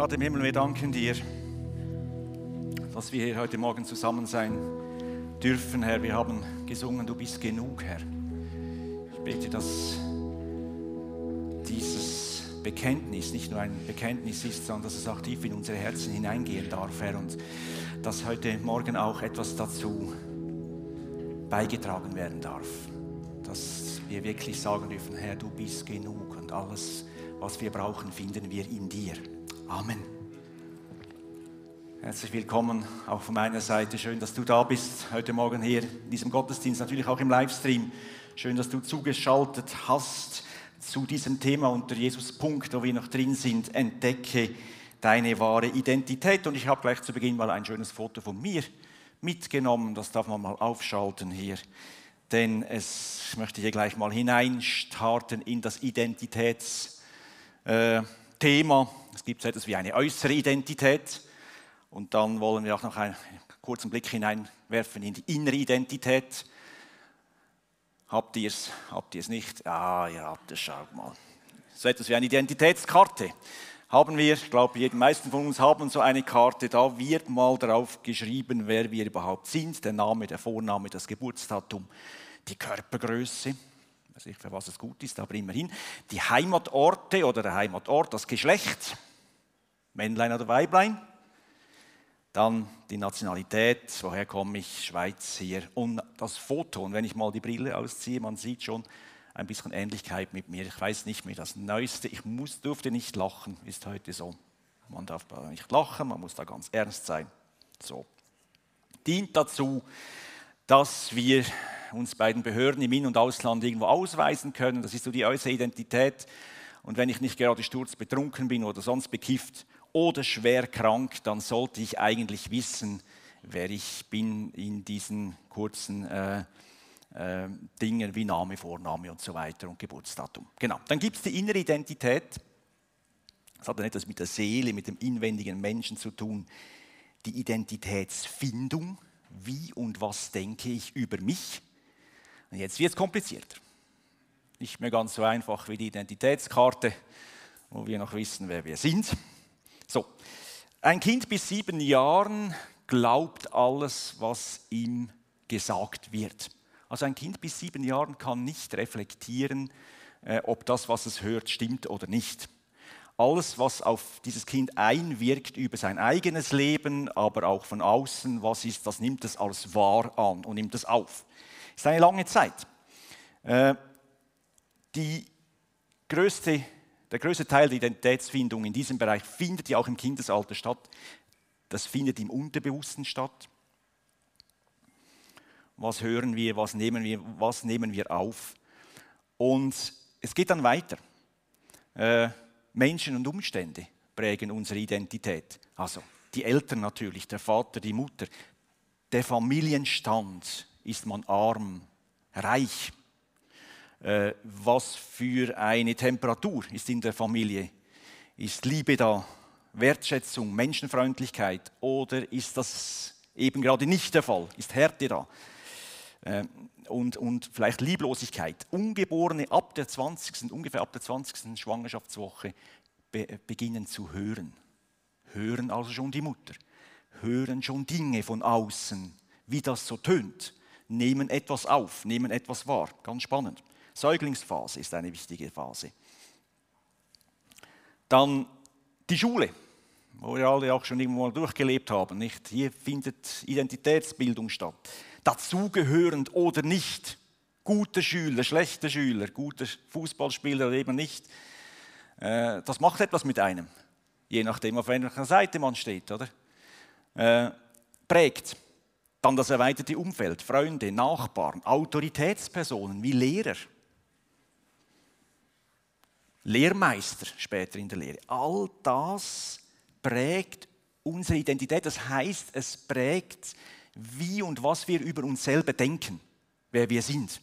Vater im Himmel, wir danken dir, dass wir hier heute Morgen zusammen sein dürfen, Herr. Wir haben gesungen, du bist genug, Herr. Ich bete, dass dieses Bekenntnis nicht nur ein Bekenntnis ist, sondern dass es auch tief in unsere Herzen hineingehen darf, Herr. Und dass heute Morgen auch etwas dazu beigetragen werden darf. Dass wir wirklich sagen dürfen, Herr, du bist genug und alles, was wir brauchen, finden wir in dir. Amen. Herzlich willkommen auch von meiner Seite. Schön, dass du da bist heute Morgen hier in diesem Gottesdienst, natürlich auch im Livestream. Schön, dass du zugeschaltet hast zu diesem Thema unter Jesus Punkt, wo wir noch drin sind. Entdecke deine wahre Identität. Und ich habe gleich zu Beginn mal ein schönes Foto von mir mitgenommen. Das darf man mal aufschalten hier. Denn es möchte hier gleich mal hineinstarten in das Identitätsthema. Es gibt so etwas wie eine äußere Identität. Und dann wollen wir auch noch einen kurzen Blick hineinwerfen in die innere Identität. Habt ihr es? Habt ihr es nicht? Ah, ihr habt es, schaut mal. So etwas wie eine Identitätskarte haben wir, ich glaube, die meisten von uns haben so eine Karte, da wird mal drauf geschrieben, wer wir überhaupt sind, der Name, der Vorname, das Geburtsdatum, die Körpergröße, weiß nicht, für was es gut ist, aber immerhin, die Heimatorte oder der Heimatort, das Geschlecht, Männlein oder Weiblein, dann die Nationalität, woher komme ich, Schweiz hier und das Foto. Und wenn ich mal die Brille ausziehe, man sieht schon ein bisschen Ähnlichkeit mit mir. Ich weiß nicht mehr das Neueste, ich muss, durfte nicht lachen, ist heute so. Man darf nicht lachen, man muss da ganz ernst sein. So. Dient dazu, dass wir uns bei den Behörden im In- und Ausland irgendwo ausweisen können. Das ist so die äußere Identität. Und wenn ich nicht gerade sturzbetrunken bin oder sonst bekifft oder schwer krank, dann sollte ich eigentlich wissen, wer ich bin in diesen kurzen äh, äh, Dingen wie Name, Vorname und so weiter und Geburtsdatum. Genau. Dann gibt es die innere Identität. Das hat dann etwas mit der Seele, mit dem inwendigen Menschen zu tun. Die Identitätsfindung. Wie und was denke ich über mich? Und jetzt wird es komplizierter. Nicht mehr ganz so einfach wie die Identitätskarte, wo wir noch wissen, wer wir sind. So, ein Kind bis sieben Jahren glaubt alles, was ihm gesagt wird. Also ein Kind bis sieben Jahren kann nicht reflektieren, äh, ob das, was es hört, stimmt oder nicht. Alles, was auf dieses Kind einwirkt über sein eigenes Leben, aber auch von außen, was ist, das nimmt es als wahr an und nimmt es auf. Ist eine lange Zeit. Äh, die größte, der größte Teil der Identitätsfindung in diesem Bereich findet ja auch im Kindesalter statt. Das findet im Unterbewussten statt. Was hören wir, was nehmen wir, was nehmen wir auf? Und es geht dann weiter. Äh, Menschen und Umstände prägen unsere Identität. Also die Eltern natürlich, der Vater, die Mutter. Der Familienstand, ist man arm, reich? Äh, was für eine Temperatur ist in der Familie? Ist Liebe da, Wertschätzung, Menschenfreundlichkeit oder ist das eben gerade nicht der Fall? Ist Härte da? Ähm, und, und vielleicht Lieblosigkeit. Ungeborene ab der 20., ungefähr ab der 20. Schwangerschaftswoche be beginnen zu hören. Hören also schon die Mutter. Hören schon Dinge von außen, wie das so tönt. Nehmen etwas auf, nehmen etwas wahr. Ganz spannend. Säuglingsphase ist eine wichtige Phase. Dann die Schule, wo wir alle auch schon irgendwo mal durchgelebt haben. Nicht? Hier findet Identitätsbildung statt dazugehörend oder nicht. Gute Schüler, schlechte Schüler, gute Fußballspieler oder eben nicht. Äh, das macht etwas mit einem, je nachdem, auf welcher Seite man steht, oder? Äh, prägt. Dann das erweiterte Umfeld, Freunde, Nachbarn, Autoritätspersonen wie Lehrer, Lehrmeister später in der Lehre. All das prägt unsere Identität. Das heißt, es prägt wie und was wir über uns selber denken, wer wir sind.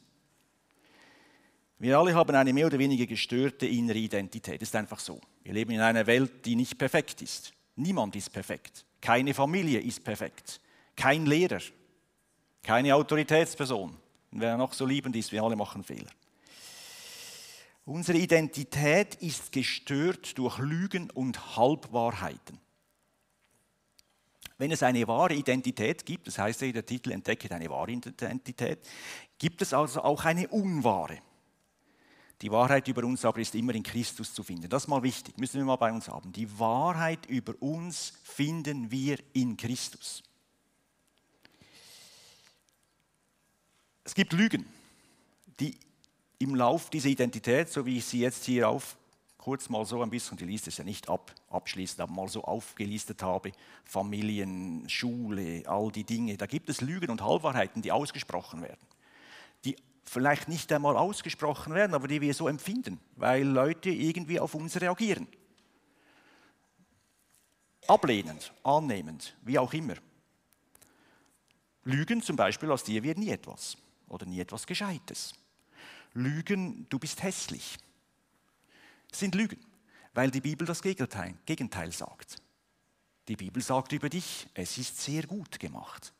Wir alle haben eine mehr oder weniger gestörte innere Identität. Ist einfach so. Wir leben in einer Welt, die nicht perfekt ist. Niemand ist perfekt. Keine Familie ist perfekt. Kein Lehrer. Keine Autoritätsperson. Wer noch so liebend ist, wir alle machen Fehler. Unsere Identität ist gestört durch Lügen und Halbwahrheiten. Wenn es eine wahre Identität gibt, das heißt ja, der Titel entdeckt eine wahre Identität, gibt es also auch eine unwahre. Die Wahrheit über uns aber ist immer in Christus zu finden. Das ist mal wichtig, müssen wir mal bei uns haben. Die Wahrheit über uns finden wir in Christus. Es gibt Lügen, die im Lauf dieser Identität, so wie ich sie jetzt hier auf, kurz mal so ein bisschen, die liest es ja nicht ab, abschließend, aber mal so aufgelistet habe, Familien, Schule, all die Dinge, da gibt es Lügen und Halbwahrheiten, die ausgesprochen werden. Die vielleicht nicht einmal ausgesprochen werden, aber die wir so empfinden, weil Leute irgendwie auf uns reagieren. Ablehnend, annehmend, wie auch immer. Lügen zum Beispiel, aus dir wird nie etwas oder nie etwas Gescheites. Lügen, du bist hässlich, sind Lügen, weil die Bibel das Gegenteil, Gegenteil sagt. Die Bibel sagt über dich, es ist sehr gut gemacht.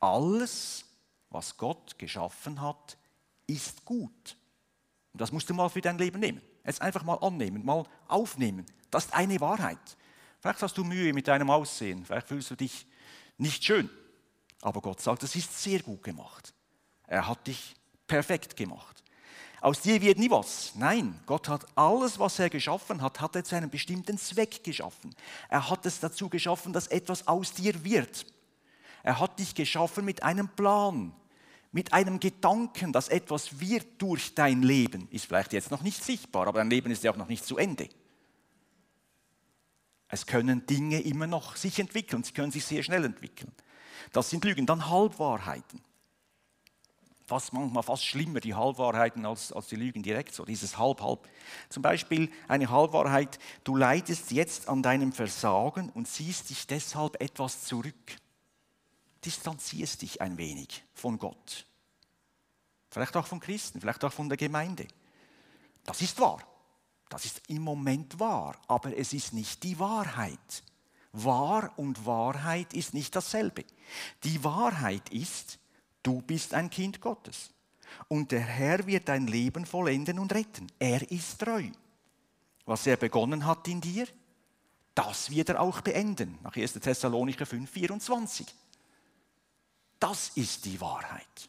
Alles, was Gott geschaffen hat, ist gut. Und das musst du mal für dein Leben nehmen. Jetzt einfach mal annehmen, mal aufnehmen. Das ist eine Wahrheit. Vielleicht hast du Mühe mit deinem Aussehen, vielleicht fühlst du dich nicht schön. Aber Gott sagt, es ist sehr gut gemacht. Er hat dich perfekt gemacht. Aus dir wird nie was. Nein, Gott hat alles, was er geschaffen hat, hat er zu einem bestimmten Zweck geschaffen. Er hat es dazu geschaffen, dass etwas aus dir wird. Er hat dich geschaffen mit einem Plan mit einem Gedanken, dass etwas wird durch dein Leben, ist vielleicht jetzt noch nicht sichtbar, aber dein Leben ist ja auch noch nicht zu Ende. Es können Dinge immer noch sich entwickeln, sie können sich sehr schnell entwickeln. Das sind Lügen. Dann Halbwahrheiten. Fast manchmal fast schlimmer, die Halbwahrheiten, als, als die Lügen direkt, so dieses Halb-Halb. Zum Beispiel eine Halbwahrheit, du leidest jetzt an deinem Versagen und ziehst dich deshalb etwas zurück distanzierst dich ein wenig von Gott. Vielleicht auch von Christen, vielleicht auch von der Gemeinde. Das ist wahr. Das ist im Moment wahr, aber es ist nicht die Wahrheit. Wahr und Wahrheit ist nicht dasselbe. Die Wahrheit ist, du bist ein Kind Gottes. Und der Herr wird dein Leben vollenden und retten. Er ist treu. Was er begonnen hat in dir, das wird er auch beenden. Nach 1. Thessalonicher 5, 24. Das ist die Wahrheit.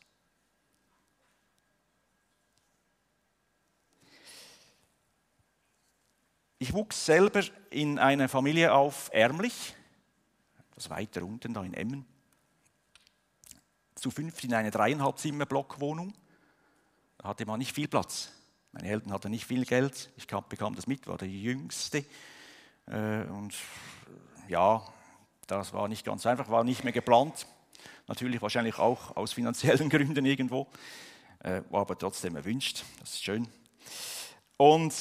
Ich wuchs selber in einer Familie auf, ärmlich, etwas weiter unten, da in Emmen, zu fünft in eine dreieinhalb Zimmer Blockwohnung. Da hatte man nicht viel Platz. Meine Eltern hatten nicht viel Geld. Ich bekam das mit, war der Jüngste. Äh, und ja, das war nicht ganz einfach, war nicht mehr geplant. Natürlich wahrscheinlich auch aus finanziellen Gründen irgendwo, äh, war aber trotzdem erwünscht. Das ist schön. Und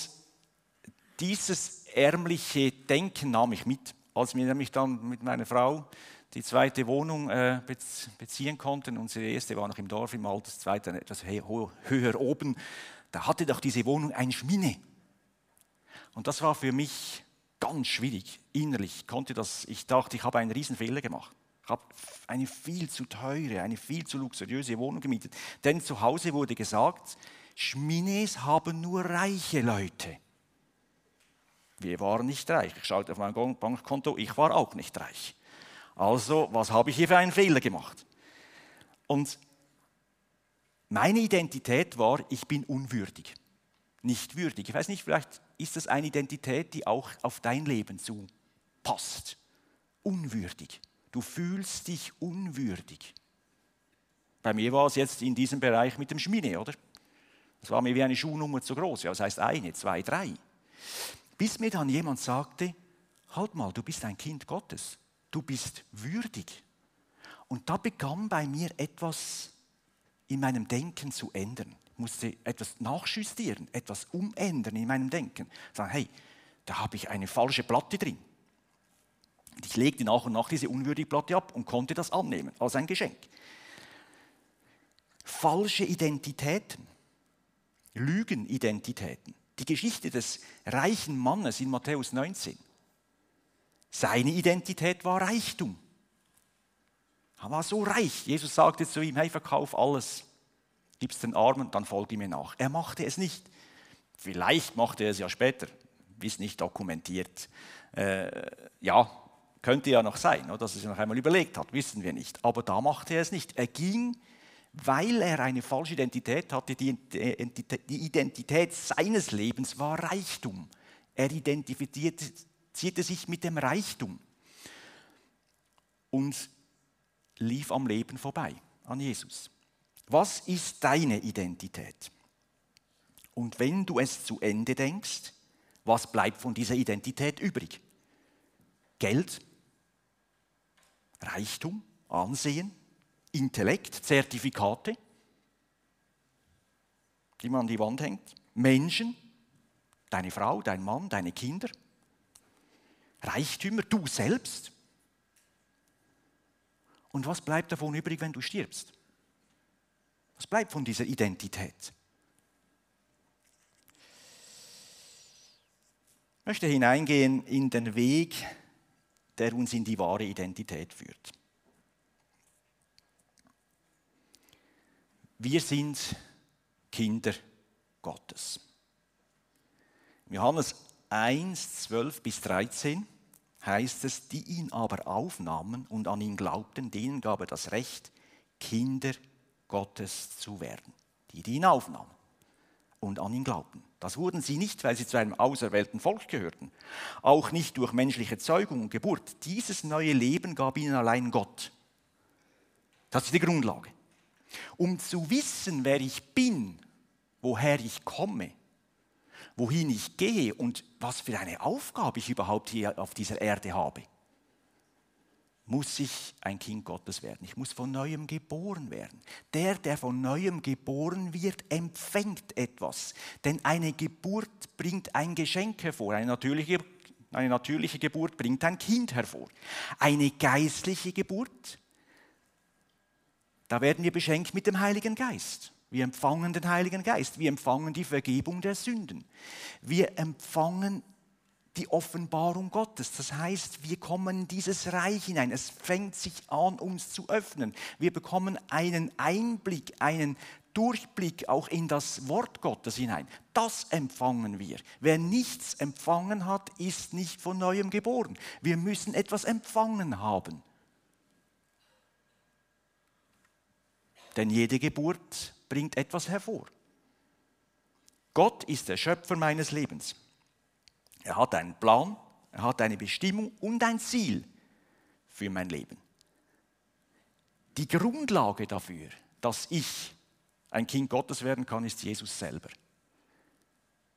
dieses ärmliche Denken nahm ich mit, als wir nämlich dann mit meiner Frau die zweite Wohnung äh, beziehen konnten. Unsere erste war noch im Dorf im Alt, das zweite etwas höher oben. Da hatte doch diese Wohnung ein Schmine. Und das war für mich ganz schwierig. Innerlich konnte das, ich dachte, ich habe einen Riesenfehler gemacht. Ich habe eine viel zu teure, eine viel zu luxuriöse Wohnung gemietet. Denn zu Hause wurde gesagt, Schmines haben nur reiche Leute. Wir waren nicht reich. Ich schaute auf mein Bankkonto, ich war auch nicht reich. Also, was habe ich hier für einen Fehler gemacht? Und meine Identität war, ich bin unwürdig, nicht würdig. Ich weiß nicht, vielleicht ist das eine Identität, die auch auf dein Leben zupasst. Unwürdig. Du fühlst dich unwürdig. Bei mir war es jetzt in diesem Bereich mit dem Schmine, oder? Das war mir wie eine Schuhnummer zu groß. Ja, das heißt eine, zwei, drei. Bis mir dann jemand sagte, halt mal, du bist ein Kind Gottes. Du bist würdig. Und da begann bei mir etwas in meinem Denken zu ändern. Ich musste etwas nachjustieren, etwas umändern in meinem Denken. Sagen, hey, da habe ich eine falsche Platte drin. Und ich legte nach und nach diese unwürdige Platte ab und konnte das annehmen als ein Geschenk. Falsche Identitäten, Lügenidentitäten. Die Geschichte des reichen Mannes in Matthäus 19. Seine Identität war Reichtum. Er war so reich. Jesus sagte zu ihm, hey, verkauf alles, gib es den Armen, dann folge mir nach. Er machte es nicht. Vielleicht machte er es ja später, ist nicht dokumentiert. Äh, ja, könnte ja noch sein, dass er sich noch einmal überlegt hat, wissen wir nicht. Aber da machte er es nicht. Er ging, weil er eine falsche Identität hatte. Die Identität seines Lebens war Reichtum. Er identifizierte sich mit dem Reichtum und lief am Leben vorbei, an Jesus. Was ist deine Identität? Und wenn du es zu Ende denkst, was bleibt von dieser Identität übrig? Geld, Reichtum, Ansehen, Intellekt, Zertifikate, die man an die Wand hängt, Menschen, deine Frau, dein Mann, deine Kinder, Reichtümer, du selbst. Und was bleibt davon übrig, wenn du stirbst? Was bleibt von dieser Identität? Ich möchte hineingehen in den Weg, der uns in die wahre Identität führt. Wir sind Kinder Gottes. Johannes 1, 12 bis 13 heißt es, die ihn aber aufnahmen und an ihn glaubten, denen gab er das Recht, Kinder Gottes zu werden. Die, die ihn aufnahmen und an ihn glaubten. Das wurden sie nicht, weil sie zu einem auserwählten Volk gehörten, auch nicht durch menschliche Zeugung und Geburt. Dieses neue Leben gab ihnen allein Gott. Das ist die Grundlage. Um zu wissen, wer ich bin, woher ich komme, wohin ich gehe und was für eine Aufgabe ich überhaupt hier auf dieser Erde habe, muss ich ein Kind Gottes werden. Ich muss von neuem geboren werden. Der, der von neuem geboren wird, empfängt etwas. Denn eine Geburt bringt ein Geschenk hervor. Eine natürliche, eine natürliche Geburt bringt ein Kind hervor. Eine geistliche Geburt, da werden wir beschenkt mit dem Heiligen Geist. Wir empfangen den Heiligen Geist. Wir empfangen die Vergebung der Sünden. Wir empfangen die Offenbarung Gottes. Das heißt, wir kommen in dieses Reich hinein. Es fängt sich an, uns zu öffnen. Wir bekommen einen Einblick, einen Durchblick auch in das Wort Gottes hinein. Das empfangen wir. Wer nichts empfangen hat, ist nicht von neuem geboren. Wir müssen etwas empfangen haben. Denn jede Geburt bringt etwas hervor. Gott ist der Schöpfer meines Lebens. Er hat einen Plan, er hat eine Bestimmung und ein Ziel für mein Leben. Die Grundlage dafür, dass ich ein Kind Gottes werden kann, ist Jesus selber.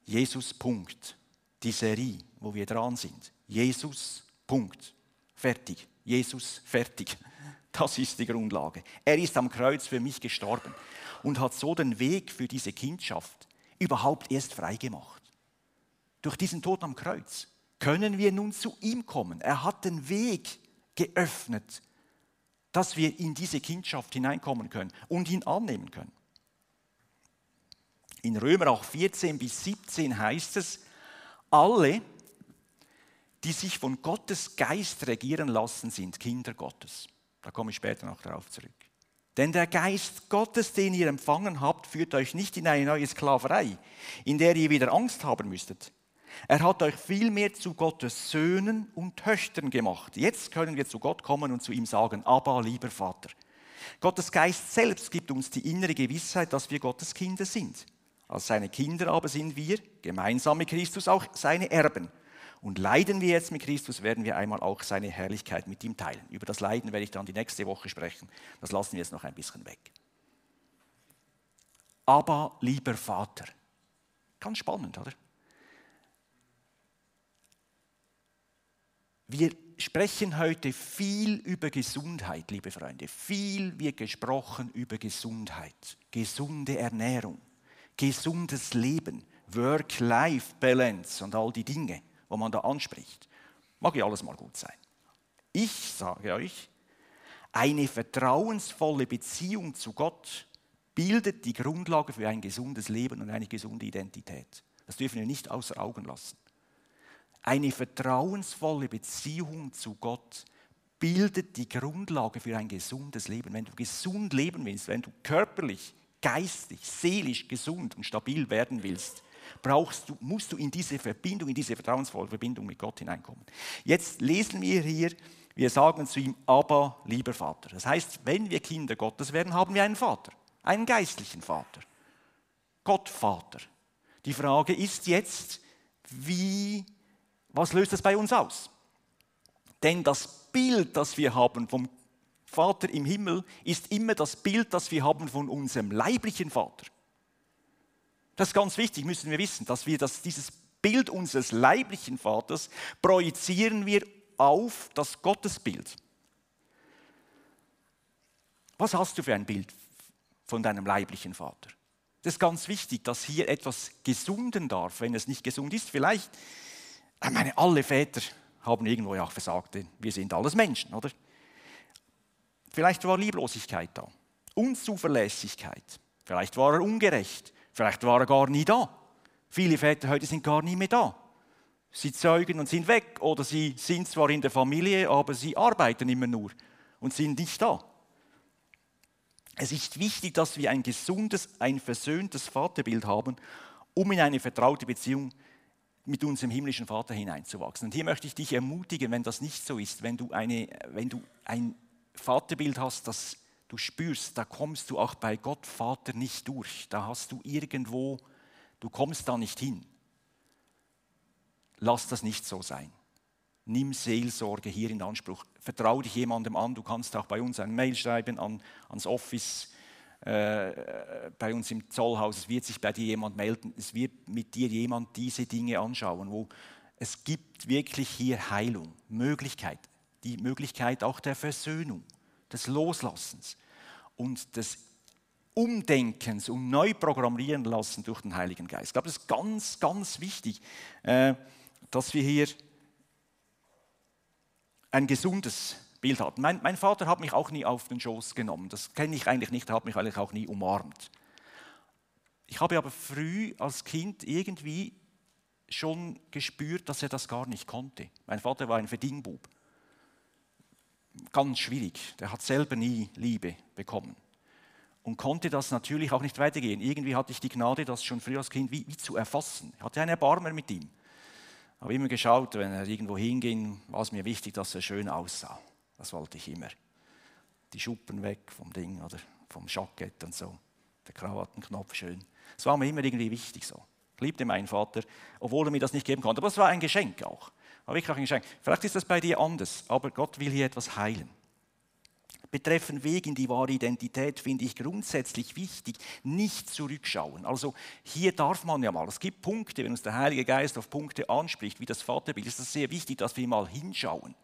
Jesus, Punkt. Die Serie, wo wir dran sind. Jesus, Punkt. Fertig. Jesus, fertig. Das ist die Grundlage. Er ist am Kreuz für mich gestorben und hat so den Weg für diese Kindschaft überhaupt erst freigemacht. Durch diesen Tod am Kreuz können wir nun zu ihm kommen. Er hat den Weg geöffnet, dass wir in diese Kindschaft hineinkommen können und ihn annehmen können. In Römer auch 14 bis 17 heißt es, alle, die sich von Gottes Geist regieren lassen, sind Kinder Gottes. Da komme ich später noch darauf zurück. Denn der Geist Gottes, den ihr empfangen habt, führt euch nicht in eine neue Sklaverei, in der ihr wieder Angst haben müsstet. Er hat euch vielmehr zu Gottes Söhnen und Töchtern gemacht. Jetzt können wir zu Gott kommen und zu ihm sagen, aber lieber Vater. Gottes Geist selbst gibt uns die innere Gewissheit, dass wir Gottes Kinder sind. Als seine Kinder aber sind wir, gemeinsam mit Christus, auch seine Erben. Und leiden wir jetzt mit Christus, werden wir einmal auch seine Herrlichkeit mit ihm teilen. Über das Leiden werde ich dann die nächste Woche sprechen. Das lassen wir jetzt noch ein bisschen weg. Aber lieber Vater, ganz spannend, oder? Wir sprechen heute viel über Gesundheit, liebe Freunde. Viel wird gesprochen über Gesundheit, gesunde Ernährung, gesundes Leben, Work-Life-Balance und all die Dinge wo man da anspricht. Mag ja alles mal gut sein. Ich sage euch, eine vertrauensvolle Beziehung zu Gott bildet die Grundlage für ein gesundes Leben und eine gesunde Identität. Das dürfen wir nicht außer Augen lassen. Eine vertrauensvolle Beziehung zu Gott bildet die Grundlage für ein gesundes Leben. Wenn du gesund leben willst, wenn du körperlich, geistig, seelisch gesund und stabil werden willst, brauchst du, musst du in diese Verbindung, in diese vertrauensvolle Verbindung mit Gott hineinkommen. Jetzt lesen wir hier, wir sagen zu ihm, aber lieber Vater. Das heißt, wenn wir Kinder Gottes werden, haben wir einen Vater, einen geistlichen Vater. Gott Vater. Die Frage ist jetzt, wie, was löst das bei uns aus? Denn das Bild, das wir haben vom Vater im Himmel, ist immer das Bild, das wir haben von unserem leiblichen Vater. Das ist ganz wichtig, müssen wir wissen, dass wir das, dieses Bild unseres leiblichen Vaters projizieren wir auf das Gottesbild. Was hast du für ein Bild von deinem leiblichen Vater? Das ist ganz wichtig, dass hier etwas gesunden darf, wenn es nicht gesund ist. Vielleicht, ich meine, alle Väter haben irgendwo ja versagt, denn wir sind alles Menschen, oder? Vielleicht war Lieblosigkeit da, Unzuverlässigkeit, vielleicht war er ungerecht, vielleicht war er gar nie da. Viele Väter heute sind gar nie mehr da. Sie zeugen und sind weg oder sie sind zwar in der Familie, aber sie arbeiten immer nur und sind nicht da. Es ist wichtig, dass wir ein gesundes, ein versöhntes Vaterbild haben, um in eine vertraute Beziehung mit unserem himmlischen Vater hineinzuwachsen. Und hier möchte ich dich ermutigen, wenn das nicht so ist, wenn du, eine, wenn du ein Vaterbild hast, das du spürst, da kommst du auch bei Gott Vater nicht durch. Da hast du irgendwo, du kommst da nicht hin. Lass das nicht so sein. Nimm Seelsorge hier in Anspruch. Vertraue dich jemandem an. Du kannst auch bei uns ein Mail schreiben an, ans Office, äh, bei uns im Zollhaus. Es wird sich bei dir jemand melden. Es wird mit dir jemand diese Dinge anschauen, wo es gibt wirklich hier Heilung, Möglichkeit, die Möglichkeit auch der Versöhnung, des Loslassens und des Umdenkens und neu programmieren lassen durch den Heiligen Geist. Ich glaube, das ist ganz, ganz wichtig, äh, dass wir hier ein gesundes Bild hatten. Mein, mein, Vater hat mich auch nie auf den Schoß genommen. Das kenne ich eigentlich nicht. Er hat mich eigentlich auch nie umarmt. Ich habe aber früh als Kind irgendwie schon gespürt, dass er das gar nicht konnte. Mein Vater war ein Verdingbub. Ganz schwierig. Der hat selber nie Liebe bekommen. Und konnte das natürlich auch nicht weitergehen. Irgendwie hatte ich die Gnade, das schon früh als Kind wie, wie zu erfassen. Ich hatte einen Erbarmer mit ihm habe immer geschaut, wenn er irgendwo hinging, war es mir wichtig, dass er schön aussah. Das wollte ich immer. Die Schuppen weg vom Ding oder vom Jackett und so. Der Krawattenknopf schön. Das war mir immer irgendwie wichtig so. Ich liebte meinen Vater, obwohl er mir das nicht geben konnte. Aber es war ein Geschenk auch. War wirklich auch ein Geschenk. Vielleicht ist das bei dir anders, aber Gott will hier etwas heilen. Betreffend Weg in die wahre Identität finde ich grundsätzlich wichtig, nicht zurückschauen. Also hier darf man ja mal, es gibt Punkte, wenn uns der Heilige Geist auf Punkte anspricht, wie das Vaterbild, ist es sehr wichtig, dass wir mal hinschauen.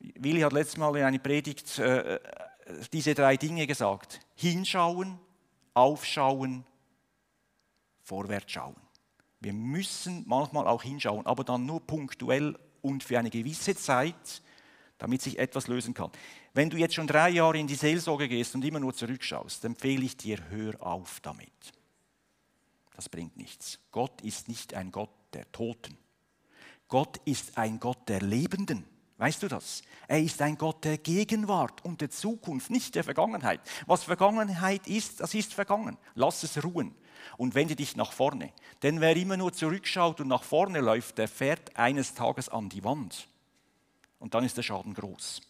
Willi hat letztes Mal in einer Predigt äh, diese drei Dinge gesagt. Hinschauen, aufschauen, vorwärts schauen. Wir müssen manchmal auch hinschauen, aber dann nur punktuell und für eine gewisse Zeit, damit sich etwas lösen kann. Wenn du jetzt schon drei Jahre in die Seelsorge gehst und immer nur zurückschaust, empfehle ich dir, hör auf damit. Das bringt nichts. Gott ist nicht ein Gott der Toten. Gott ist ein Gott der Lebenden. Weißt du das? Er ist ein Gott der Gegenwart und der Zukunft, nicht der Vergangenheit. Was Vergangenheit ist, das ist vergangen. Lass es ruhen und wende dich nach vorne. Denn wer immer nur zurückschaut und nach vorne läuft, der fährt eines Tages an die Wand. Und dann ist der Schaden groß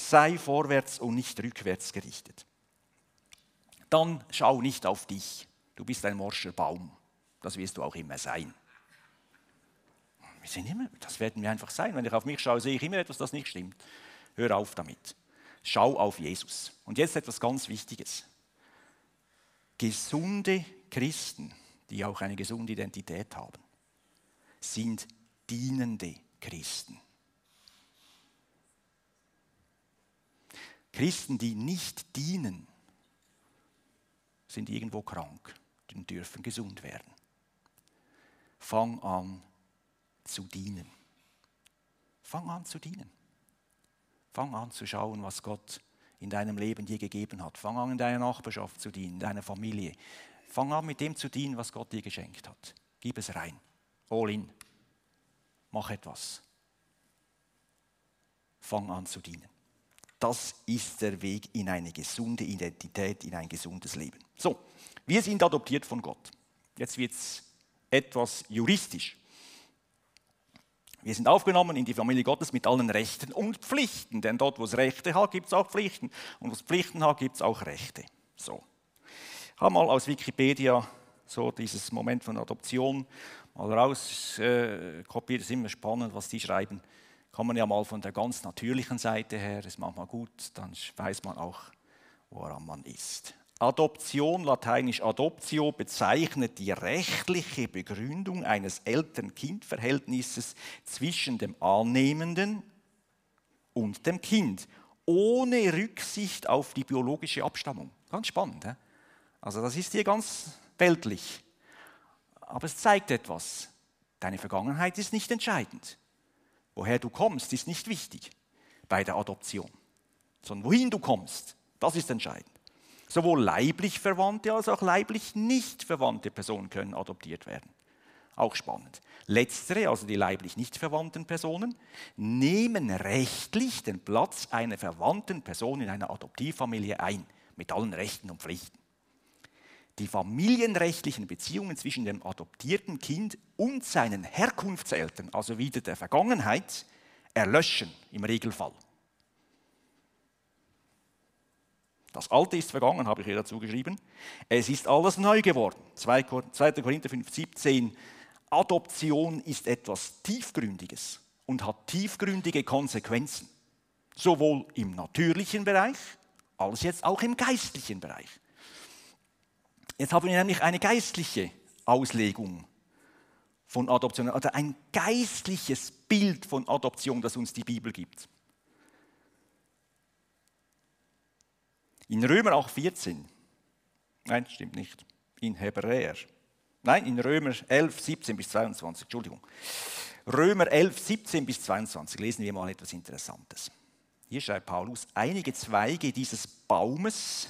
sei vorwärts und nicht rückwärts gerichtet. Dann schau nicht auf dich. Du bist ein morscher Baum. Das wirst du auch immer sein. Wir sind immer, das werden wir einfach sein. Wenn ich auf mich schaue, sehe ich immer etwas, das nicht stimmt. Hör auf damit. Schau auf Jesus. Und jetzt etwas ganz Wichtiges. Gesunde Christen, die auch eine gesunde Identität haben, sind dienende Christen. Christen, die nicht dienen, sind irgendwo krank und dürfen gesund werden. Fang an zu dienen. Fang an zu dienen. Fang an zu schauen, was Gott in deinem Leben dir gegeben hat. Fang an in deiner Nachbarschaft zu dienen, in deiner Familie. Fang an mit dem zu dienen, was Gott dir geschenkt hat. Gib es rein. All in. Mach etwas. Fang an zu dienen. Das ist der Weg in eine gesunde Identität, in ein gesundes Leben. So, wir sind adoptiert von Gott. Jetzt wird es etwas juristisch. Wir sind aufgenommen in die Familie Gottes mit allen Rechten und Pflichten, denn dort, wo es Rechte hat, gibt es auch Pflichten und wo es Pflichten hat, gibt es auch Rechte. So. Ich habe mal aus Wikipedia so dieses Moment von Adoption mal rauskopiert. Äh, es ist immer spannend, was die schreiben. Kann man ja mal von der ganz natürlichen Seite her, ist manchmal gut, dann weiß man auch, woran man ist. Adoption, lateinisch adoptio, bezeichnet die rechtliche Begründung eines Eltern-Kind-Verhältnisses zwischen dem Annehmenden und dem Kind, ohne Rücksicht auf die biologische Abstammung. Ganz spannend. He? Also das ist hier ganz weltlich. Aber es zeigt etwas. Deine Vergangenheit ist nicht entscheidend. Woher du kommst, ist nicht wichtig bei der Adoption, sondern wohin du kommst, das ist entscheidend. Sowohl leiblich verwandte als auch leiblich nicht verwandte Personen können adoptiert werden. Auch spannend. Letztere, also die leiblich nicht verwandten Personen, nehmen rechtlich den Platz einer verwandten Person in einer Adoptivfamilie ein, mit allen Rechten und Pflichten. Die familienrechtlichen Beziehungen zwischen dem adoptierten Kind und seinen Herkunftseltern, also wieder der Vergangenheit, erlöschen im Regelfall. Das Alte ist vergangen, habe ich hier dazu geschrieben. Es ist alles neu geworden. 2. Korinther 5, 17. Adoption ist etwas Tiefgründiges und hat tiefgründige Konsequenzen. Sowohl im natürlichen Bereich als jetzt auch im geistlichen Bereich. Jetzt haben wir nämlich eine geistliche Auslegung von Adoption oder ein geistliches Bild von Adoption, das uns die Bibel gibt. In Römer 8, 14, nein, stimmt nicht, in Hebräer, nein, in Römer 11, 17 bis 22, Entschuldigung. Römer 11, 17 bis 22 lesen wir mal etwas Interessantes. Hier schreibt Paulus, einige Zweige dieses Baumes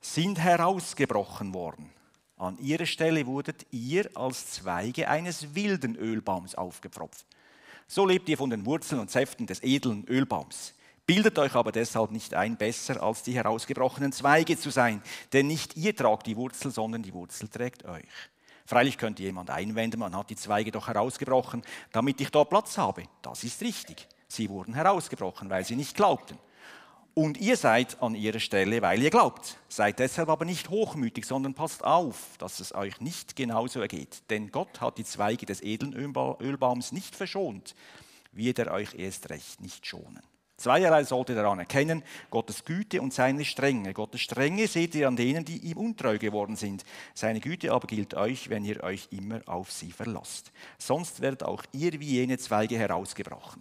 sind herausgebrochen worden. An ihrer Stelle wurdet ihr als Zweige eines wilden Ölbaums aufgepfropft. So lebt ihr von den Wurzeln und Säften des edlen Ölbaums. Bildet euch aber deshalb nicht ein, besser als die herausgebrochenen Zweige zu sein, denn nicht ihr tragt die Wurzel, sondern die Wurzel trägt euch. Freilich könnte jemand einwenden, man hat die Zweige doch herausgebrochen, damit ich dort Platz habe. Das ist richtig. Sie wurden herausgebrochen, weil sie nicht glaubten. Und ihr seid an ihrer Stelle, weil ihr glaubt. Seid deshalb aber nicht hochmütig, sondern passt auf, dass es euch nicht genauso ergeht. Denn Gott hat die Zweige des edlen Ölbaums nicht verschont, wird er euch erst recht nicht schonen. Zweierlei sollt ihr daran erkennen, Gottes Güte und seine Strenge. Gottes Strenge seht ihr an denen, die ihm untreu geworden sind. Seine Güte aber gilt euch, wenn ihr euch immer auf sie verlasst. Sonst werdet auch ihr wie jene Zweige herausgebrochen.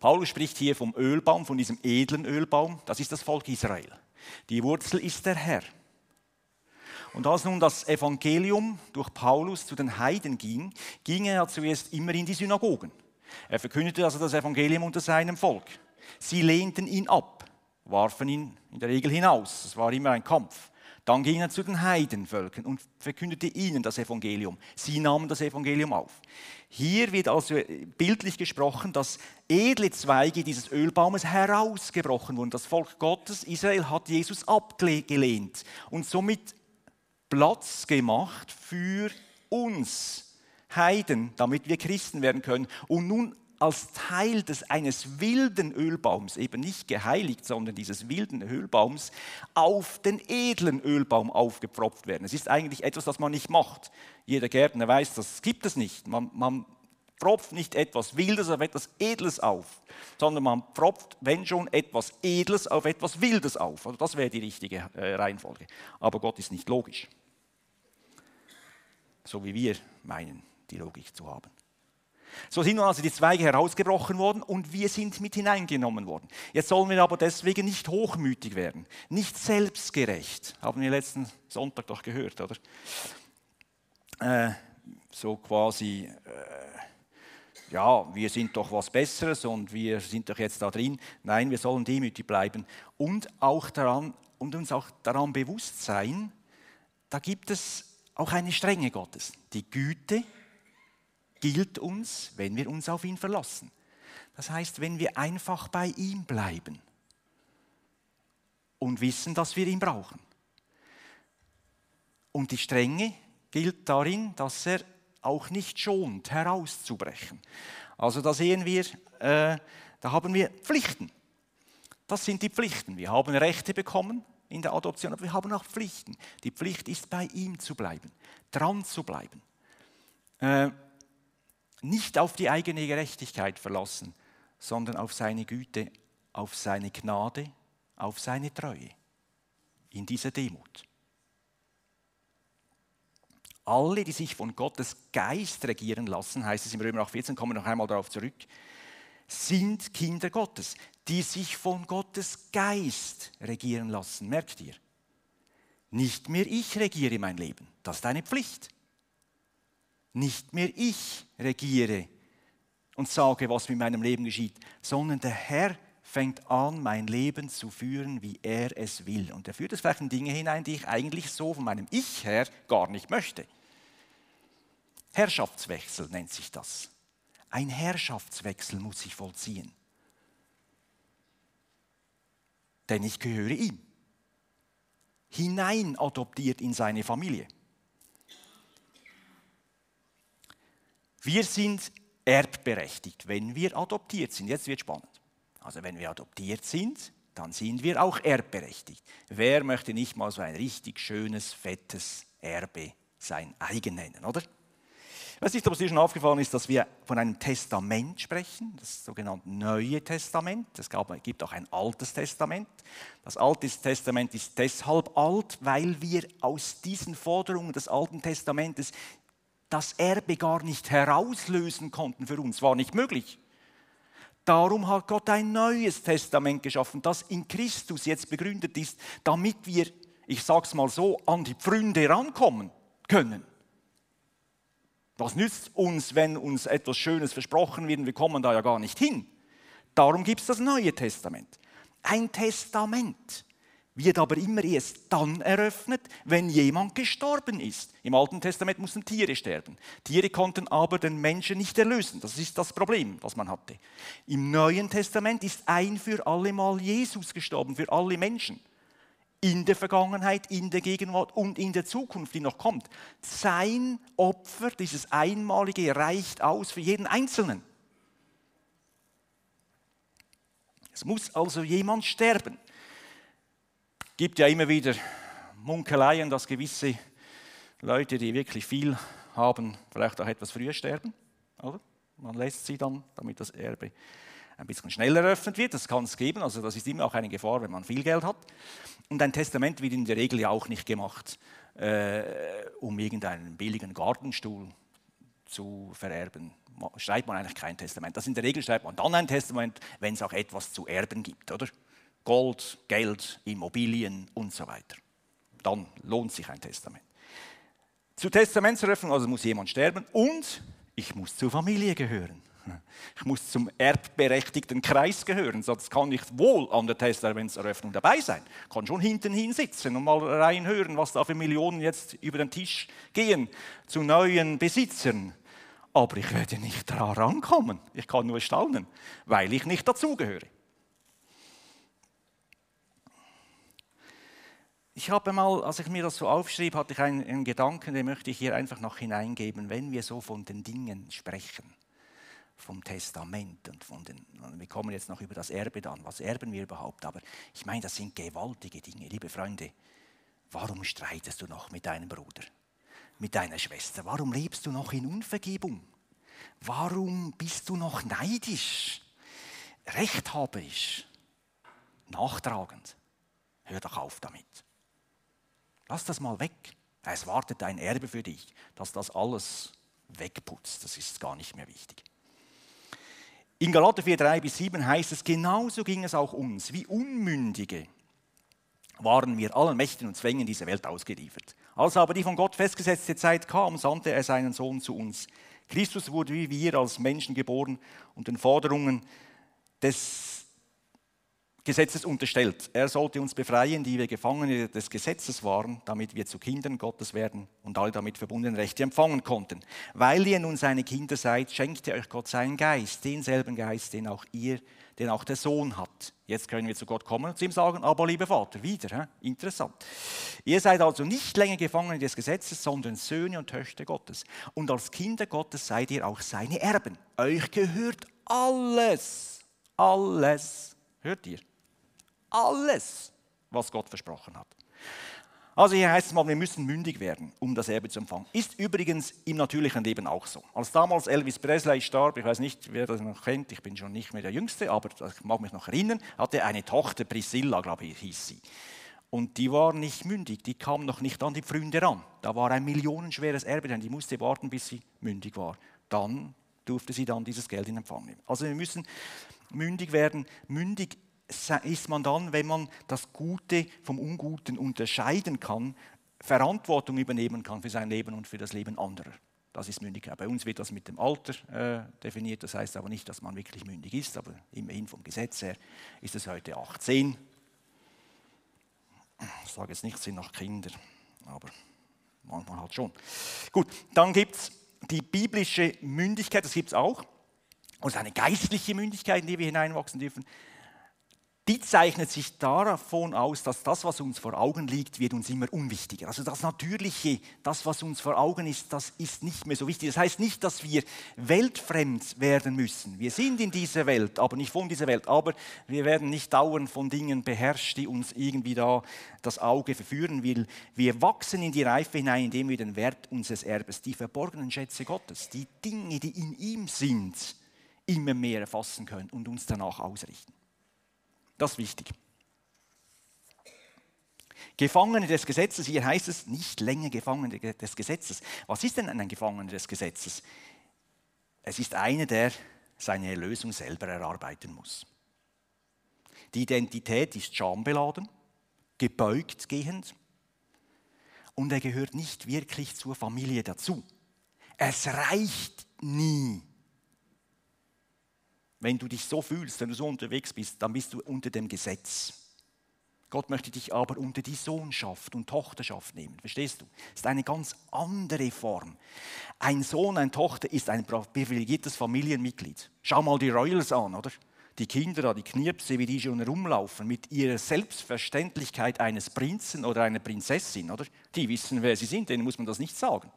Paulus spricht hier vom Ölbaum, von diesem edlen Ölbaum. Das ist das Volk Israel. Die Wurzel ist der Herr. Und als nun das Evangelium durch Paulus zu den Heiden ging, ging er zuerst immer in die Synagogen. Er verkündete also das Evangelium unter seinem Volk. Sie lehnten ihn ab, warfen ihn in der Regel hinaus. Es war immer ein Kampf. Dann ging er zu den Heidenvölkern und verkündete ihnen das Evangelium. Sie nahmen das Evangelium auf. Hier wird also bildlich gesprochen, dass edle Zweige dieses Ölbaumes herausgebrochen wurden. Das Volk Gottes, Israel, hat Jesus abgelehnt und somit Platz gemacht für uns Heiden, damit wir Christen werden können. Und nun als Teil des eines wilden Ölbaums, eben nicht geheiligt, sondern dieses wilden Ölbaums, auf den edlen Ölbaum aufgepfropft werden. Es ist eigentlich etwas, das man nicht macht. Jeder Gärtner weiß, das gibt es nicht. Man, man pfropft nicht etwas Wildes auf etwas Edles auf, sondern man pfropft, wenn schon, etwas Edles auf etwas Wildes auf. Also das wäre die richtige äh, Reihenfolge. Aber Gott ist nicht logisch. So wie wir meinen die Logik zu haben. So sind nun also die Zweige herausgebrochen worden und wir sind mit hineingenommen worden. Jetzt sollen wir aber deswegen nicht hochmütig werden, nicht selbstgerecht. Haben wir letzten Sonntag doch gehört, oder? Äh, so quasi, äh, ja, wir sind doch was Besseres und wir sind doch jetzt da drin. Nein, wir sollen demütig bleiben und, auch daran, und uns auch daran bewusst sein, da gibt es auch eine Strenge Gottes. Die Güte, gilt uns, wenn wir uns auf ihn verlassen. Das heißt, wenn wir einfach bei ihm bleiben und wissen, dass wir ihn brauchen. Und die Strenge gilt darin, dass er auch nicht schont, herauszubrechen. Also da sehen wir, äh, da haben wir Pflichten. Das sind die Pflichten. Wir haben Rechte bekommen in der Adoption, aber wir haben auch Pflichten. Die Pflicht ist, bei ihm zu bleiben, dran zu bleiben. Äh, nicht auf die eigene Gerechtigkeit verlassen, sondern auf seine Güte, auf seine Gnade, auf seine Treue, in dieser Demut. Alle, die sich von Gottes Geist regieren lassen, heißt es im Römer 8, 14, kommen wir noch einmal darauf zurück, sind Kinder Gottes, die sich von Gottes Geist regieren lassen. Merkt ihr? Nicht mehr ich regiere mein Leben, das ist eine Pflicht. Nicht mehr ich regiere und sage, was mit meinem Leben geschieht, sondern der Herr fängt an, mein Leben zu führen, wie er es will. Und er führt es vielleicht in Dinge hinein, die ich eigentlich so von meinem Ich her gar nicht möchte. Herrschaftswechsel nennt sich das. Ein Herrschaftswechsel muss sich vollziehen. Denn ich gehöre ihm. Hinein adoptiert in seine Familie. Wir sind erbberechtigt, wenn wir adoptiert sind. Jetzt wird spannend. Also wenn wir adoptiert sind, dann sind wir auch erbberechtigt. Wer möchte nicht mal so ein richtig schönes, fettes Erbe sein eigen nennen, oder? Ich weiß nicht, ob es dir schon aufgefallen ist, dass wir von einem Testament sprechen, das sogenannte Neue Testament. Es gibt auch ein Altes Testament. Das Alte Testament ist deshalb alt, weil wir aus diesen Forderungen des Alten Testamentes das Erbe gar nicht herauslösen konnten für uns. War nicht möglich. Darum hat Gott ein neues Testament geschaffen, das in Christus jetzt begründet ist, damit wir, ich sage es mal so, an die Pfründe rankommen können. Was nützt uns, wenn uns etwas Schönes versprochen wird wir kommen da ja gar nicht hin? Darum gibt es das Neue Testament. Ein Testament wird aber immer erst dann eröffnet, wenn jemand gestorben ist. Im Alten Testament mussten Tiere sterben. Tiere konnten aber den Menschen nicht erlösen. Das ist das Problem, was man hatte. Im Neuen Testament ist ein für alle Mal Jesus gestorben, für alle Menschen in der Vergangenheit, in der Gegenwart und in der Zukunft, die noch kommt. Sein Opfer, dieses Einmalige, reicht aus für jeden Einzelnen. Es muss also jemand sterben. Gibt ja immer wieder Munkeleien, dass gewisse Leute, die wirklich viel haben, vielleicht auch etwas früher sterben. Oder? Man lässt sie dann, damit das Erbe ein bisschen schneller eröffnet wird. Das kann es geben, also das ist immer auch eine Gefahr, wenn man viel Geld hat. Und ein Testament wird in der Regel ja auch nicht gemacht, äh, um irgendeinen billigen Gartenstuhl zu vererben. Schreibt man eigentlich kein Testament. Das in der Regel schreibt man dann ein Testament, wenn es auch etwas zu erben gibt, oder? Gold, Geld, Immobilien und so weiter. Dann lohnt sich ein Testament. Zur Testamentseröffnung also muss jemand sterben und ich muss zur Familie gehören. Ich muss zum erbberechtigten Kreis gehören, sonst kann ich wohl an der Testamentseröffnung dabei sein. Kann schon hinten hin sitzen und mal reinhören, was da für Millionen jetzt über den Tisch gehen zu neuen Besitzern. Aber ich werde nicht daran rankommen. Ich kann nur staunen, weil ich nicht dazugehöre. Ich habe mal, als ich mir das so aufschrieb, hatte ich einen, einen Gedanken, den möchte ich hier einfach noch hineingeben, wenn wir so von den Dingen sprechen vom Testament und von den, wir kommen jetzt noch über das Erbe dann, was erben wir überhaupt, aber ich meine, das sind gewaltige Dinge, liebe Freunde. Warum streitest du noch mit deinem Bruder, mit deiner Schwester? Warum lebst du noch in Unvergebung? Warum bist du noch neidisch, rechthaberisch, nachtragend? Hör doch auf damit. Lass das mal weg. Es wartet ein Erbe für dich, dass das alles wegputzt. Das ist gar nicht mehr wichtig. In Galater 4, 3 bis 7 heißt es, genauso ging es auch uns. Wie Unmündige waren wir allen Mächten und Zwängen dieser Welt ausgeliefert. Als aber die von Gott festgesetzte Zeit kam, sandte er seinen Sohn zu uns. Christus wurde wie wir als Menschen geboren und den Forderungen des Gesetzes unterstellt. Er sollte uns befreien, die wir Gefangene des Gesetzes waren, damit wir zu Kindern Gottes werden und alle damit verbundenen Rechte empfangen konnten. Weil ihr nun seine Kinder seid, schenkt ihr euch Gott seinen Geist, denselben Geist, den auch ihr, den auch der Sohn hat. Jetzt können wir zu Gott kommen und zu ihm sagen, aber lieber Vater, wieder, he? interessant. Ihr seid also nicht länger Gefangene des Gesetzes, sondern Söhne und Töchter Gottes. Und als Kinder Gottes seid ihr auch seine Erben. Euch gehört alles, alles. Hört ihr? Alles, was Gott versprochen hat. Also hier heißt es mal, wir müssen mündig werden, um das Erbe zu empfangen. Ist übrigens im natürlichen Leben auch so. Als damals Elvis Presley starb, ich weiß nicht, wer das noch kennt, ich bin schon nicht mehr der Jüngste, aber ich mag mich noch erinnern, hatte eine Tochter, Priscilla, glaube ich, hieß sie. Und die war nicht mündig, die kam noch nicht an die Freunde ran. Da war ein millionenschweres Erbe, denn die musste warten, bis sie mündig war. Dann durfte sie dann dieses Geld in Empfang nehmen. Also wir müssen mündig werden. Mündig ist man dann, wenn man das Gute vom Unguten unterscheiden kann, Verantwortung übernehmen kann für sein Leben und für das Leben anderer. Das ist Mündigkeit. Bei uns wird das mit dem Alter äh, definiert. Das heißt aber nicht, dass man wirklich mündig ist, aber immerhin vom Gesetz her ist es heute 18. Ich sage jetzt nicht, sind noch Kinder, aber manchmal halt schon. Gut, dann gibt es die biblische Mündigkeit, das gibt es auch. Und eine geistliche Mündigkeit, in die wir hineinwachsen dürfen die zeichnet sich davon aus, dass das, was uns vor Augen liegt, wird uns immer unwichtiger. Also das Natürliche, das, was uns vor Augen ist, das ist nicht mehr so wichtig. Das heißt nicht, dass wir weltfremd werden müssen. Wir sind in dieser Welt, aber nicht von dieser Welt. Aber wir werden nicht dauernd von Dingen beherrscht, die uns irgendwie da das Auge verführen will. Wir wachsen in die Reife hinein, indem wir den Wert unseres Erbes, die verborgenen Schätze Gottes, die Dinge, die in ihm sind, immer mehr erfassen können und uns danach ausrichten. Das ist wichtig. Gefangene des Gesetzes, hier heißt es nicht länger Gefangene des Gesetzes. Was ist denn ein Gefangener des Gesetzes? Es ist einer, der seine Erlösung selber erarbeiten muss. Die Identität ist schambeladen, gebeugt gehend und er gehört nicht wirklich zur Familie dazu. Es reicht nie, wenn du dich so fühlst, wenn du so unterwegs bist, dann bist du unter dem Gesetz. Gott möchte dich aber unter die Sohnschaft und Tochterschaft nehmen. Verstehst du? Das ist eine ganz andere Form. Ein Sohn, eine Tochter ist ein privilegiertes Familienmitglied. Schau mal die Royals an, oder? Die Kinder, die Knirpse, wie die schon herumlaufen, mit ihrer Selbstverständlichkeit eines Prinzen oder einer Prinzessin, oder? Die wissen, wer sie sind, denen muss man das nicht sagen.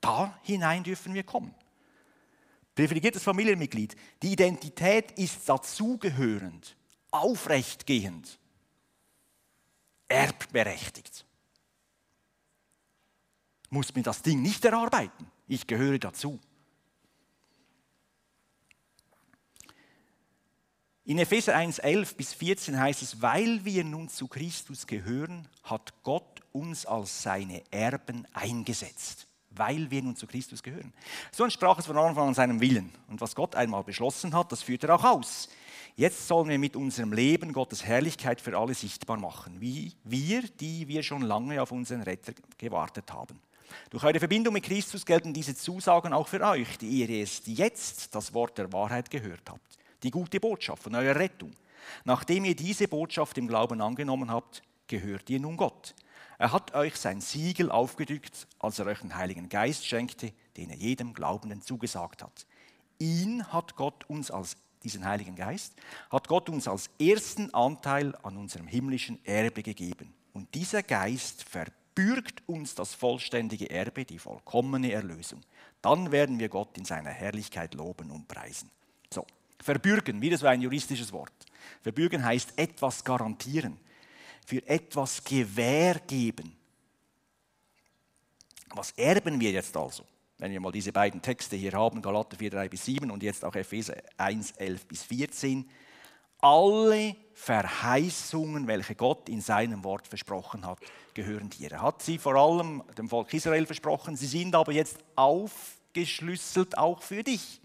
Da hinein dürfen wir kommen. Privilegiertes Familienmitglied. Die Identität ist dazugehörend, aufrechtgehend, erbberechtigt. Muss mir das Ding nicht erarbeiten. Ich gehöre dazu. In Epheser 1, 11 bis 14 heißt es, weil wir nun zu Christus gehören, hat Gott uns als seine Erben eingesetzt weil wir nun zu Christus gehören. So entsprach es von Anfang an seinem Willen. Und was Gott einmal beschlossen hat, das führt er auch aus. Jetzt sollen wir mit unserem Leben Gottes Herrlichkeit für alle sichtbar machen, wie wir, die wir schon lange auf unseren Retter gewartet haben. Durch eure Verbindung mit Christus gelten diese Zusagen auch für euch, die ihr erst jetzt das Wort der Wahrheit gehört habt, die gute Botschaft von eurer Rettung. Nachdem ihr diese Botschaft im Glauben angenommen habt, gehört ihr nun Gott. Er hat euch sein Siegel aufgedrückt, als er euch den Heiligen Geist schenkte, den er jedem Glaubenden zugesagt hat. Ihn hat Gott uns als diesen Heiligen Geist, hat Gott uns als ersten Anteil an unserem himmlischen Erbe gegeben. Und dieser Geist verbürgt uns das vollständige Erbe, die vollkommene Erlösung. Dann werden wir Gott in seiner Herrlichkeit loben und preisen. So, verbürgen, wieder so ein juristisches Wort. Verbürgen heißt etwas garantieren für etwas Gewähr geben. Was erben wir jetzt also? Wenn wir mal diese beiden Texte hier haben, Galater 4, 3 bis 7 und jetzt auch Epheser 1, 11 bis 14. Alle Verheißungen, welche Gott in seinem Wort versprochen hat, gehören dir. Er hat sie vor allem dem Volk Israel versprochen, sie sind aber jetzt aufgeschlüsselt auch für dich.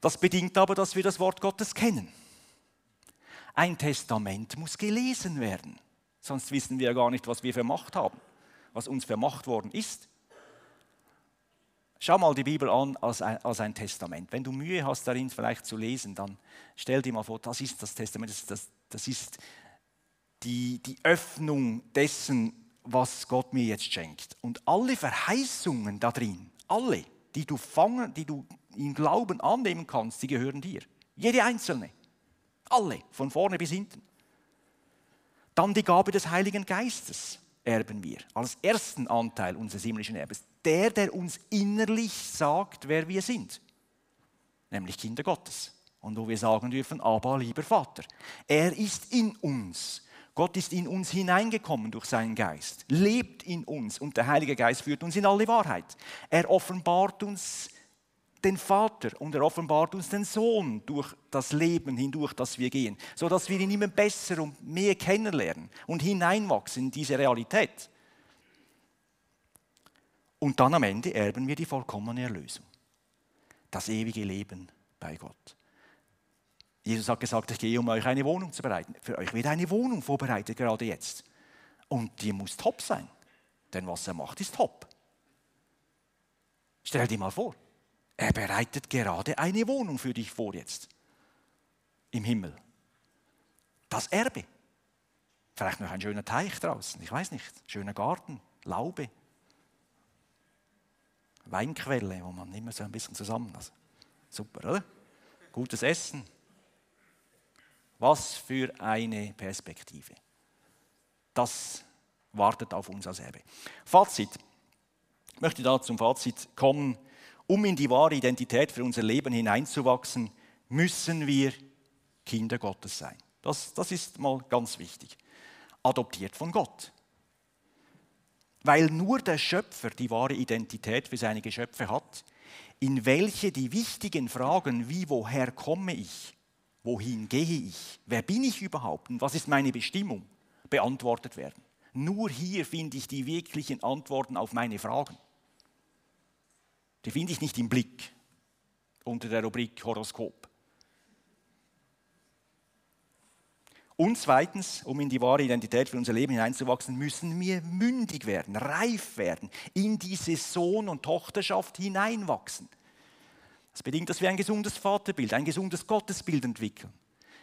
Das bedingt aber, dass wir das Wort Gottes kennen. Ein Testament muss gelesen werden. Sonst wissen wir gar nicht, was wir vermacht haben, was uns vermacht worden ist. Schau mal die Bibel an als ein, als ein, Testament. Wenn du Mühe hast, darin vielleicht zu lesen, dann stell dir mal vor, das ist das Testament, das, das, das ist die, die Öffnung dessen, was Gott mir jetzt schenkt. Und alle Verheißungen da drin, alle, die du, fangen, die du im Glauben annehmen kannst, die gehören dir. Jede einzelne. Alle, von vorne bis hinten. Dann die Gabe des Heiligen Geistes erben wir als ersten Anteil unseres himmlischen Erbes. Der, der uns innerlich sagt, wer wir sind, nämlich Kinder Gottes. Und wo wir sagen dürfen, aber lieber Vater, er ist in uns. Gott ist in uns hineingekommen durch seinen Geist, lebt in uns und der Heilige Geist führt uns in alle Wahrheit. Er offenbart uns den Vater und er offenbart uns den Sohn durch das Leben hindurch, das wir gehen, so dass wir ihn immer besser und mehr kennenlernen und hineinwachsen in diese Realität. Und dann am Ende erben wir die vollkommene Erlösung, das ewige Leben bei Gott. Jesus hat gesagt, ich gehe, um euch eine Wohnung zu bereiten. Für euch wird eine Wohnung vorbereitet, gerade jetzt. Und die muss top sein, denn was er macht, ist top. Stell dir mal vor, er bereitet gerade eine Wohnung für dich vor jetzt. Im Himmel. Das Erbe. Vielleicht noch ein schöner Teich draußen, ich weiß nicht. Schöner Garten, Laube. Weinquelle, wo man immer so ein bisschen zusammen. Also, super, oder? Gutes Essen. Was für eine Perspektive. Das wartet auf uns als Erbe. Fazit. Ich möchte da zum Fazit kommen. Um in die wahre Identität für unser Leben hineinzuwachsen, müssen wir Kinder Gottes sein. Das, das ist mal ganz wichtig. Adoptiert von Gott. Weil nur der Schöpfer die wahre Identität für seine Geschöpfe hat, in welche die wichtigen Fragen wie woher komme ich, wohin gehe ich, wer bin ich überhaupt und was ist meine Bestimmung, beantwortet werden. Nur hier finde ich die wirklichen Antworten auf meine Fragen. Die finde ich nicht im Blick unter der Rubrik Horoskop. Und zweitens, um in die wahre Identität für unser Leben hineinzuwachsen, müssen wir mündig werden, reif werden, in diese Sohn- und Tochterschaft hineinwachsen. Das bedingt, dass wir ein gesundes Vaterbild, ein gesundes Gottesbild entwickeln,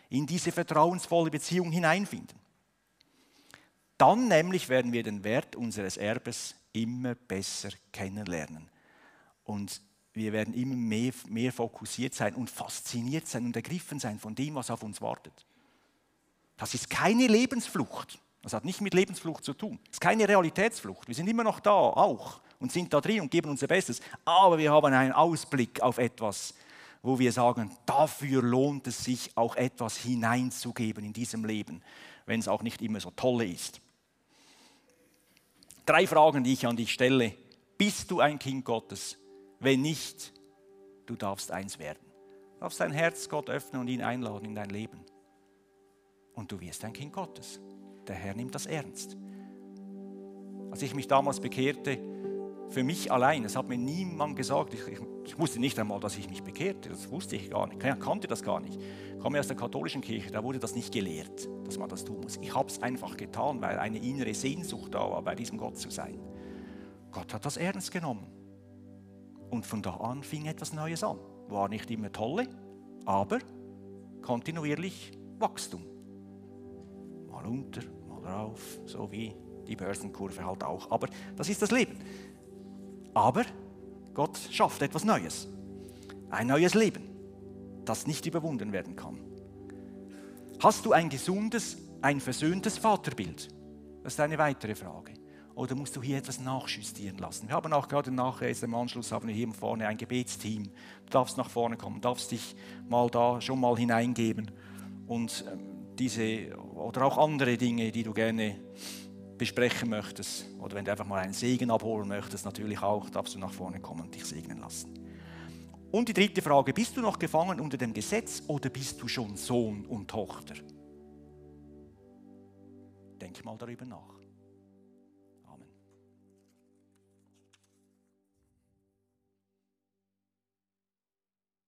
in diese vertrauensvolle Beziehung hineinfinden. Dann nämlich werden wir den Wert unseres Erbes immer besser kennenlernen. Und wir werden immer mehr, mehr fokussiert sein und fasziniert sein und ergriffen sein von dem, was auf uns wartet. Das ist keine Lebensflucht. Das hat nicht mit Lebensflucht zu tun. Das ist keine Realitätsflucht. Wir sind immer noch da, auch, und sind da drin und geben unser Bestes. Aber wir haben einen Ausblick auf etwas, wo wir sagen, dafür lohnt es sich auch etwas hineinzugeben in diesem Leben, wenn es auch nicht immer so toll ist. Drei Fragen, die ich an dich stelle. Bist du ein Kind Gottes? Wenn nicht, du darfst eins werden. Du darfst dein Herz Gott öffnen und ihn einladen in dein Leben. Und du wirst ein Kind Gottes. Der Herr nimmt das ernst. Als ich mich damals bekehrte, für mich allein, es hat mir niemand gesagt, ich, ich, ich, wusste nicht einmal, dass ich mich bekehrte, das wusste ich gar nicht, ich kannte das gar nicht. Ich komme aus der katholischen Kirche, da wurde das nicht gelehrt, dass man das tun muss. Ich habe es einfach getan, weil eine innere Sehnsucht da war, bei diesem Gott zu sein. Gott hat das ernst genommen. Und von da an fing etwas Neues an. War nicht immer tolle, aber kontinuierlich Wachstum. Mal unter, mal rauf, so wie die Börsenkurve halt auch. Aber das ist das Leben. Aber Gott schafft etwas Neues. Ein neues Leben, das nicht überwunden werden kann. Hast du ein gesundes, ein versöhntes Vaterbild? Das ist eine weitere Frage. Oder musst du hier etwas nachjustieren lassen? Wir haben auch gerade nachher, im Anschluss haben wir hier vorne ein Gebetsteam. Du darfst nach vorne kommen, darfst dich mal da schon mal hineingeben und ähm, diese oder auch andere Dinge, die du gerne besprechen möchtest oder wenn du einfach mal einen Segen abholen möchtest, natürlich auch, darfst du nach vorne kommen und dich segnen lassen. Und die dritte Frage, bist du noch gefangen unter dem Gesetz oder bist du schon Sohn und Tochter? Denk mal darüber nach.